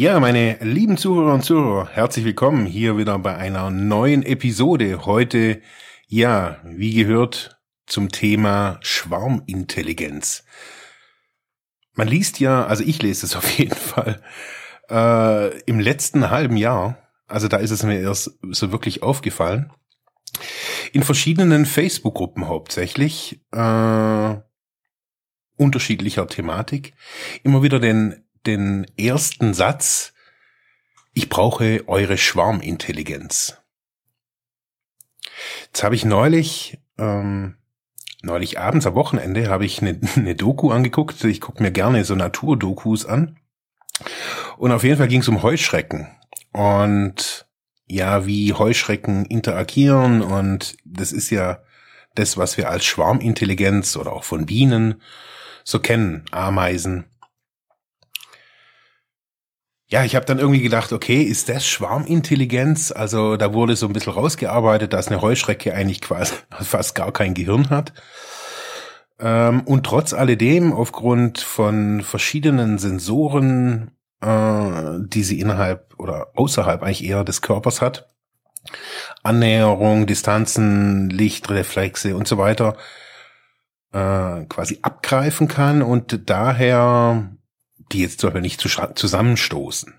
Ja, meine lieben Zuhörer und Zuhörer, herzlich willkommen hier wieder bei einer neuen Episode. Heute, ja, wie gehört zum Thema Schwarmintelligenz. Man liest ja, also ich lese es auf jeden Fall, äh, im letzten halben Jahr also da ist es mir erst so wirklich aufgefallen. In verschiedenen Facebook-Gruppen hauptsächlich, äh, unterschiedlicher Thematik, immer wieder den, den ersten Satz, ich brauche eure Schwarmintelligenz. Jetzt habe ich neulich, ähm, neulich abends am Wochenende habe ich eine, eine Doku angeguckt. Ich gucke mir gerne so Naturdokus an. Und auf jeden Fall ging es um Heuschrecken und ja, wie Heuschrecken interagieren und das ist ja das, was wir als Schwarmintelligenz oder auch von Bienen so kennen, Ameisen. Ja, ich habe dann irgendwie gedacht, okay, ist das Schwarmintelligenz? Also da wurde so ein bisschen rausgearbeitet, dass eine Heuschrecke eigentlich quasi fast gar kein Gehirn hat. Ähm, und trotz alledem, aufgrund von verschiedenen Sensoren äh, die sie innerhalb oder außerhalb eigentlich eher des Körpers hat. Annäherung, Distanzen, Lichtreflexe und so weiter äh, quasi abgreifen kann und daher die jetzt zum Beispiel nicht zusammenstoßen.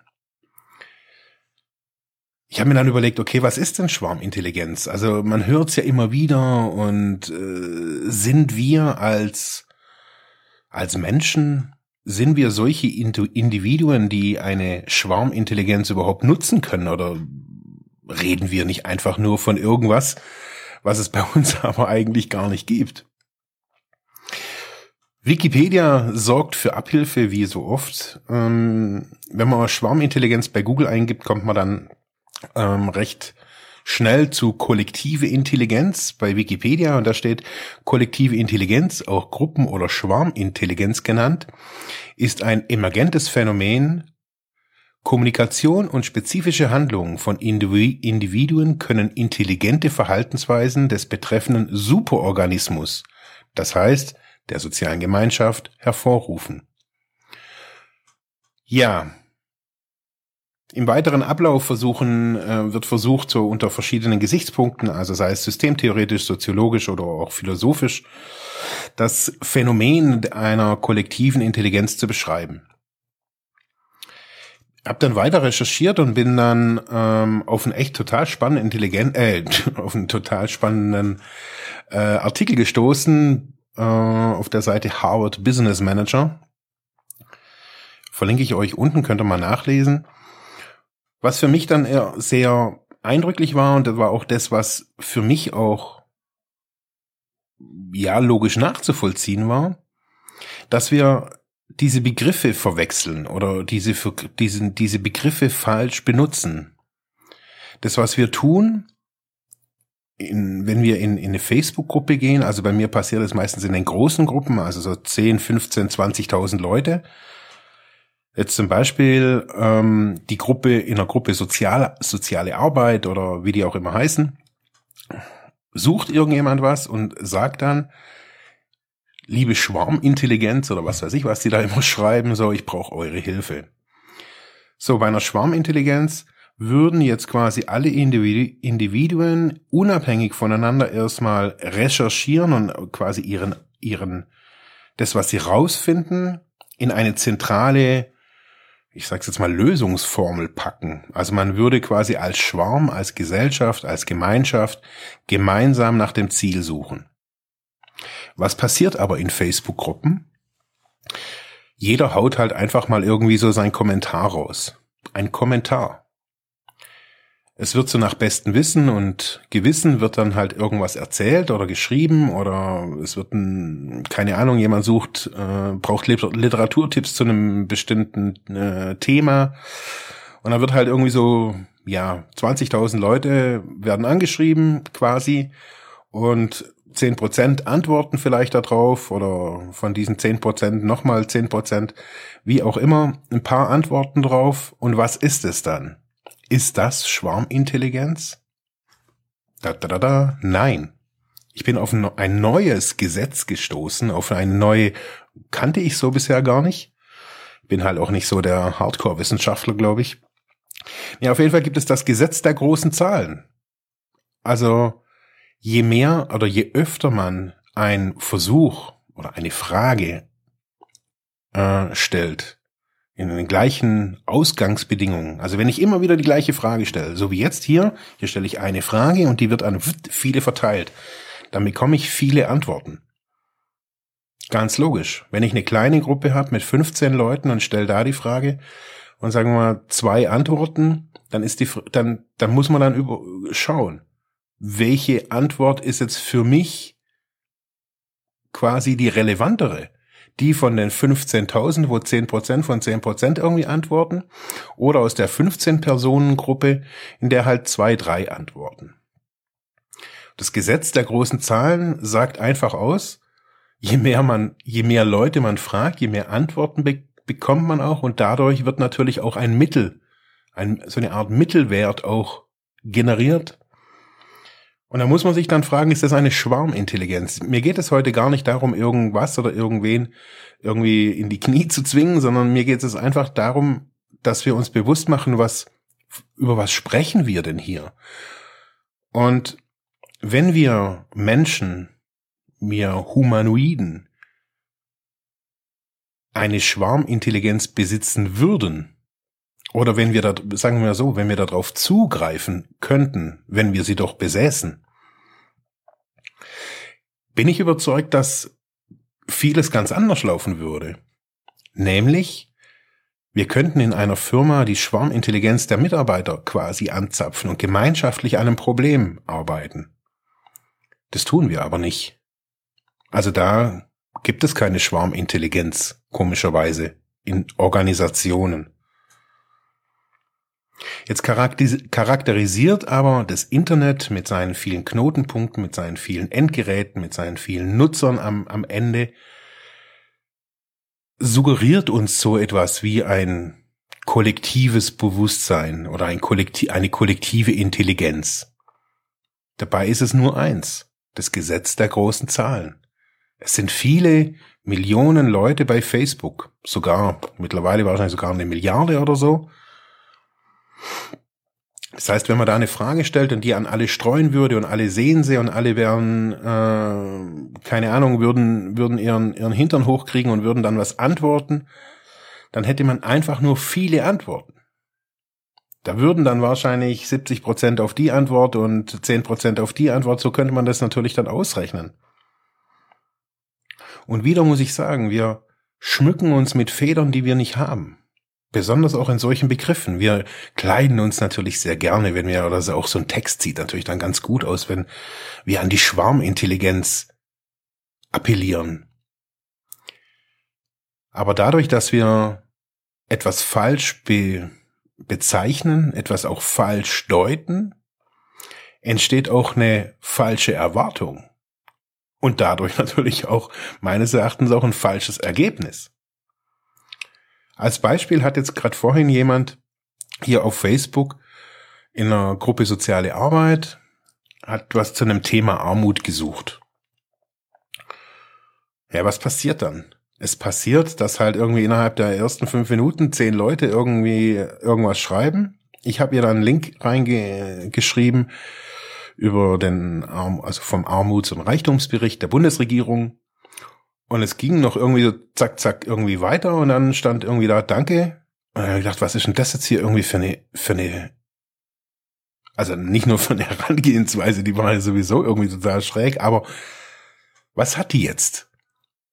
Ich habe mir dann überlegt, okay, was ist denn Schwarmintelligenz? Also man hört es ja immer wieder und äh, sind wir als als Menschen sind wir solche Individuen, die eine Schwarmintelligenz überhaupt nutzen können oder reden wir nicht einfach nur von irgendwas, was es bei uns aber eigentlich gar nicht gibt? Wikipedia sorgt für Abhilfe wie so oft. Ähm, wenn man Schwarmintelligenz bei Google eingibt, kommt man dann ähm, recht schnell zu kollektive Intelligenz bei Wikipedia und da steht kollektive Intelligenz, auch Gruppen- oder Schwarmintelligenz genannt, ist ein emergentes Phänomen. Kommunikation und spezifische Handlungen von Individuen können intelligente Verhaltensweisen des betreffenden Superorganismus, das heißt der sozialen Gemeinschaft, hervorrufen. Ja, im weiteren Ablauf versuchen, äh, wird versucht, so unter verschiedenen Gesichtspunkten, also sei es systemtheoretisch, soziologisch oder auch philosophisch, das Phänomen einer kollektiven Intelligenz zu beschreiben. Hab dann weiter recherchiert und bin dann ähm, auf einen echt total spannenden intelligent, äh, auf einen total spannenden äh, Artikel gestoßen äh, auf der Seite Harvard Business Manager. Verlinke ich euch unten, könnt ihr mal nachlesen. Was für mich dann sehr eindrücklich war, und das war auch das, was für mich auch ja logisch nachzuvollziehen war, dass wir diese Begriffe verwechseln oder diese, diese, diese Begriffe falsch benutzen. Das, was wir tun, in, wenn wir in, in eine Facebook-Gruppe gehen, also bei mir passiert das meistens in den großen Gruppen, also so 10, 15, 20.000 Leute, Jetzt zum Beispiel ähm, die Gruppe in der Gruppe Sozial, soziale Arbeit oder wie die auch immer heißen, sucht irgendjemand was und sagt dann, liebe Schwarmintelligenz oder was weiß ich, was die da immer schreiben, so, ich brauche eure Hilfe. So, bei einer Schwarmintelligenz würden jetzt quasi alle Individuen unabhängig voneinander erstmal recherchieren und quasi ihren, ihren, das, was sie rausfinden, in eine zentrale ich sag's jetzt mal, Lösungsformel packen. Also man würde quasi als Schwarm, als Gesellschaft, als Gemeinschaft gemeinsam nach dem Ziel suchen. Was passiert aber in Facebook-Gruppen? Jeder haut halt einfach mal irgendwie so sein Kommentar raus. Ein Kommentar es wird so nach bestem Wissen und Gewissen wird dann halt irgendwas erzählt oder geschrieben oder es wird ein, keine Ahnung, jemand sucht, äh, braucht Literaturtipps zu einem bestimmten äh, Thema und dann wird halt irgendwie so, ja, 20.000 Leute werden angeschrieben quasi und 10% antworten vielleicht darauf oder von diesen 10% nochmal 10%, wie auch immer, ein paar Antworten drauf. Und was ist es dann? Ist das Schwarmintelligenz? Da, da, da, da. Nein. Ich bin auf ein neues Gesetz gestoßen, auf eine neue, kannte ich so bisher gar nicht. Bin halt auch nicht so der Hardcore-Wissenschaftler, glaube ich. Ja, auf jeden Fall gibt es das Gesetz der großen Zahlen. Also, je mehr oder je öfter man ein Versuch oder eine Frage äh, stellt, in den gleichen Ausgangsbedingungen. Also wenn ich immer wieder die gleiche Frage stelle, so wie jetzt hier, hier stelle ich eine Frage und die wird an viele verteilt, dann bekomme ich viele Antworten. Ganz logisch. Wenn ich eine kleine Gruppe habe mit 15 Leuten und stelle da die Frage und sagen wir mal zwei Antworten, dann ist die, dann, dann muss man dann über, schauen welche Antwort ist jetzt für mich quasi die relevantere? Die von den 15.000, wo 10% von 10% irgendwie antworten, oder aus der 15-Personen-Gruppe, in der halt zwei, drei antworten. Das Gesetz der großen Zahlen sagt einfach aus, je mehr man, je mehr Leute man fragt, je mehr Antworten be bekommt man auch und dadurch wird natürlich auch ein Mittel, ein, so eine Art Mittelwert auch generiert, und da muss man sich dann fragen, ist das eine Schwarmintelligenz? Mir geht es heute gar nicht darum, irgendwas oder irgendwen irgendwie in die Knie zu zwingen, sondern mir geht es einfach darum, dass wir uns bewusst machen, was, über was sprechen wir denn hier? Und wenn wir Menschen, wir Humanoiden, eine Schwarmintelligenz besitzen würden, oder wenn wir da, sagen wir so, wenn wir darauf zugreifen könnten, wenn wir sie doch besäßen, bin ich überzeugt, dass vieles ganz anders laufen würde. Nämlich, wir könnten in einer Firma die Schwarmintelligenz der Mitarbeiter quasi anzapfen und gemeinschaftlich an einem Problem arbeiten. Das tun wir aber nicht. Also da gibt es keine Schwarmintelligenz, komischerweise, in Organisationen. Jetzt charakterisiert aber das Internet mit seinen vielen Knotenpunkten, mit seinen vielen Endgeräten, mit seinen vielen Nutzern am, am Ende, suggeriert uns so etwas wie ein kollektives Bewusstsein oder ein Kollektiv, eine kollektive Intelligenz. Dabei ist es nur eins, das Gesetz der großen Zahlen. Es sind viele Millionen Leute bei Facebook, sogar mittlerweile wahrscheinlich sogar eine Milliarde oder so, das heißt, wenn man da eine Frage stellt und die an alle streuen würde und alle sehen sie und alle wären, äh, keine Ahnung, würden, würden ihren, ihren Hintern hochkriegen und würden dann was antworten, dann hätte man einfach nur viele Antworten. Da würden dann wahrscheinlich 70 Prozent auf die Antwort und 10 Prozent auf die Antwort. So könnte man das natürlich dann ausrechnen. Und wieder muss ich sagen, wir schmücken uns mit Federn, die wir nicht haben. Besonders auch in solchen Begriffen. Wir kleiden uns natürlich sehr gerne, wenn wir, oder auch so ein Text sieht natürlich dann ganz gut aus, wenn wir an die Schwarmintelligenz appellieren. Aber dadurch, dass wir etwas falsch be bezeichnen, etwas auch falsch deuten, entsteht auch eine falsche Erwartung. Und dadurch natürlich auch meines Erachtens auch ein falsches Ergebnis. Als Beispiel hat jetzt gerade vorhin jemand hier auf Facebook in einer Gruppe Soziale Arbeit hat was zu einem Thema Armut gesucht. Ja, was passiert dann? Es passiert, dass halt irgendwie innerhalb der ersten fünf Minuten zehn Leute irgendwie irgendwas schreiben. Ich habe ihr dann einen Link reingeschrieben über den Arm, also vom Armuts- und Reichtumsbericht der Bundesregierung. Und es ging noch irgendwie so zack, zack irgendwie weiter und dann stand irgendwie da Danke. Und dann habe ich gedacht, was ist denn das jetzt hier irgendwie für eine, für eine, also nicht nur von der Herangehensweise, die war ja sowieso irgendwie total schräg, aber was hat die jetzt?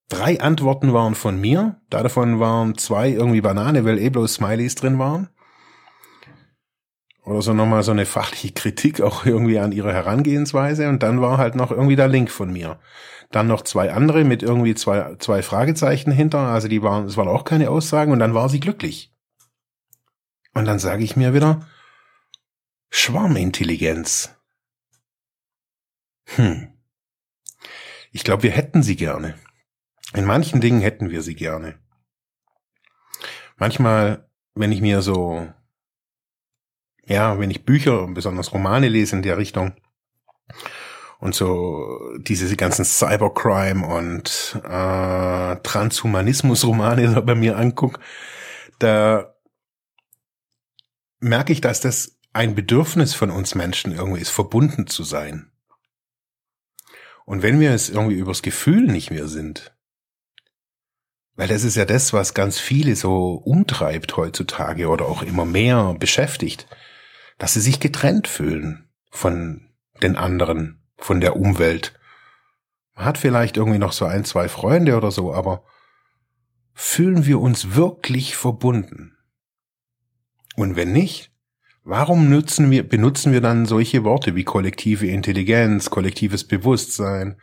Drei Antworten waren von mir, davon waren zwei irgendwie Banane, weil eh bloß Smileys drin waren. Oder so nochmal so eine fachliche Kritik auch irgendwie an ihrer Herangehensweise und dann war halt noch irgendwie der Link von mir. Dann noch zwei andere mit irgendwie zwei, zwei Fragezeichen hinter. Also die waren, es waren auch keine Aussagen und dann war sie glücklich. Und dann sage ich mir wieder, Schwarmintelligenz. Hm. Ich glaube, wir hätten sie gerne. In manchen Dingen hätten wir sie gerne. Manchmal, wenn ich mir so, ja, wenn ich Bücher, besonders Romane lese in der Richtung, und so diese ganzen Cybercrime und äh, Transhumanismus-Romane bei mir anguck, da merke ich, dass das ein Bedürfnis von uns Menschen irgendwie ist, verbunden zu sein. Und wenn wir es irgendwie übers Gefühl nicht mehr sind, weil das ist ja das, was ganz viele so umtreibt heutzutage oder auch immer mehr beschäftigt, dass sie sich getrennt fühlen von den anderen, von der Umwelt. Man hat vielleicht irgendwie noch so ein, zwei Freunde oder so, aber fühlen wir uns wirklich verbunden? Und wenn nicht, Warum nutzen wir, benutzen wir dann solche Worte wie kollektive Intelligenz, kollektives Bewusstsein?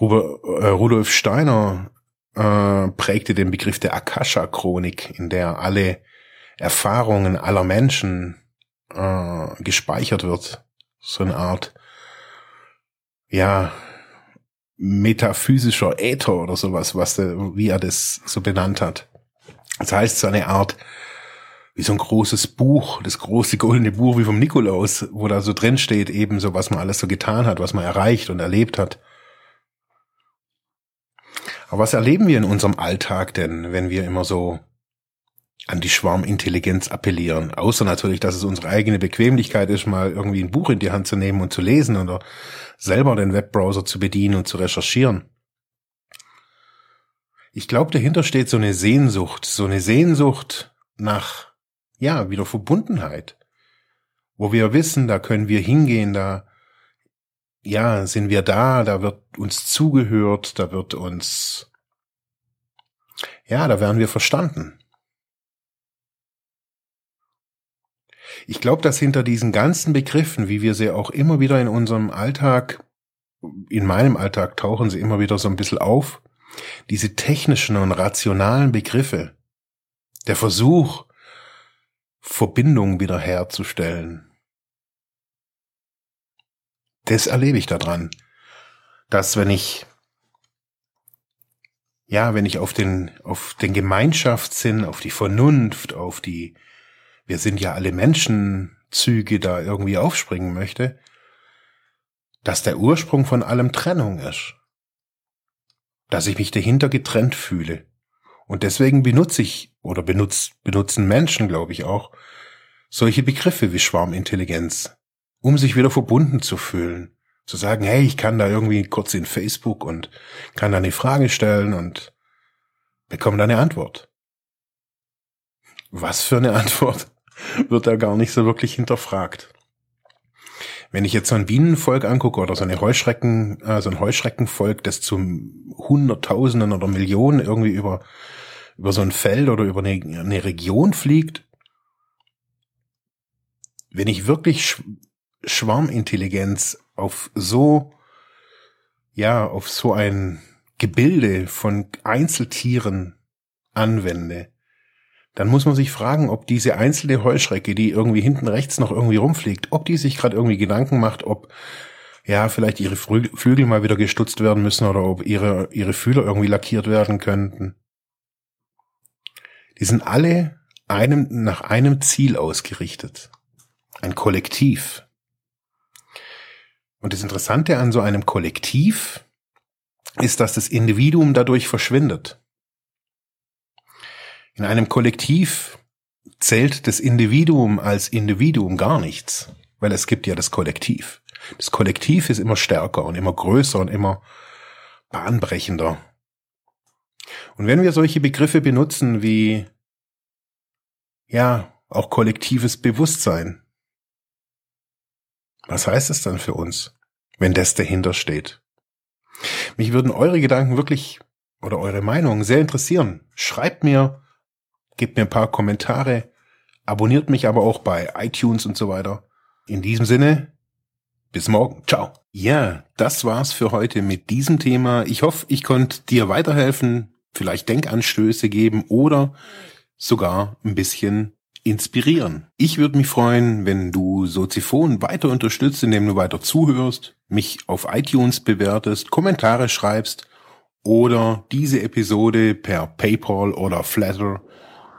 Äh, Rudolf Steiner äh, prägte den Begriff der Akasha-Chronik, in der alle Erfahrungen aller Menschen äh, gespeichert wird. So eine Art, ja, metaphysischer Äther oder sowas, was der, wie er das so benannt hat. Das heißt, so eine Art wie so ein großes Buch, das große goldene Buch wie vom Nikolaus, wo da so drin steht, eben so, was man alles so getan hat, was man erreicht und erlebt hat. Aber was erleben wir in unserem Alltag denn, wenn wir immer so an die Schwarmintelligenz appellieren? Außer natürlich, dass es unsere eigene Bequemlichkeit ist, mal irgendwie ein Buch in die Hand zu nehmen und zu lesen oder selber den Webbrowser zu bedienen und zu recherchieren. Ich glaube, dahinter steht so eine Sehnsucht, so eine Sehnsucht nach ja, wieder Verbundenheit. Wo wir wissen, da können wir hingehen, da, ja, sind wir da, da wird uns zugehört, da wird uns, ja, da werden wir verstanden. Ich glaube, dass hinter diesen ganzen Begriffen, wie wir sie auch immer wieder in unserem Alltag, in meinem Alltag tauchen sie immer wieder so ein bisschen auf, diese technischen und rationalen Begriffe, der Versuch, Verbindung wiederherzustellen. Das erlebe ich daran, dass wenn ich ja, wenn ich auf den, auf den Gemeinschaftssinn, auf die Vernunft, auf die, wir sind ja alle Menschenzüge da irgendwie aufspringen möchte, dass der Ursprung von allem Trennung ist. Dass ich mich dahinter getrennt fühle. Und deswegen benutze ich oder benutzt, benutzen Menschen, glaube ich auch, solche Begriffe wie Schwarmintelligenz, um sich wieder verbunden zu fühlen. Zu sagen, hey, ich kann da irgendwie kurz in Facebook und kann da eine Frage stellen und bekomme da eine Antwort. Was für eine Antwort wird da gar nicht so wirklich hinterfragt. Wenn ich jetzt so ein Bienenvolk angucke oder so eine Heuschrecken, äh, so ein Heuschreckenvolk, das zu Hunderttausenden oder Millionen irgendwie über über so ein Feld oder über eine, eine Region fliegt, wenn ich wirklich Sch Schwarmintelligenz auf so, ja, auf so ein Gebilde von Einzeltieren anwende, dann muss man sich fragen, ob diese einzelne Heuschrecke, die irgendwie hinten rechts noch irgendwie rumfliegt, ob die sich gerade irgendwie Gedanken macht, ob ja vielleicht ihre Flügel mal wieder gestutzt werden müssen oder ob ihre ihre Fühler irgendwie lackiert werden könnten. Die sind alle einem, nach einem Ziel ausgerichtet. Ein Kollektiv. Und das Interessante an so einem Kollektiv ist, dass das Individuum dadurch verschwindet. In einem Kollektiv zählt das Individuum als Individuum gar nichts, weil es gibt ja das Kollektiv. Das Kollektiv ist immer stärker und immer größer und immer bahnbrechender. Und wenn wir solche Begriffe benutzen wie, ja, auch kollektives Bewusstsein, was heißt es dann für uns, wenn das dahinter steht? Mich würden eure Gedanken wirklich oder eure Meinungen sehr interessieren. Schreibt mir, gebt mir ein paar Kommentare, abonniert mich aber auch bei iTunes und so weiter. In diesem Sinne, bis morgen. Ciao. Ja, das war's für heute mit diesem Thema. Ich hoffe, ich konnte dir weiterhelfen, vielleicht Denkanstöße geben oder sogar ein bisschen inspirieren. Ich würde mich freuen, wenn du Soziphon weiter unterstützt, indem du weiter zuhörst, mich auf iTunes bewertest, Kommentare schreibst oder diese Episode per PayPal oder Flatter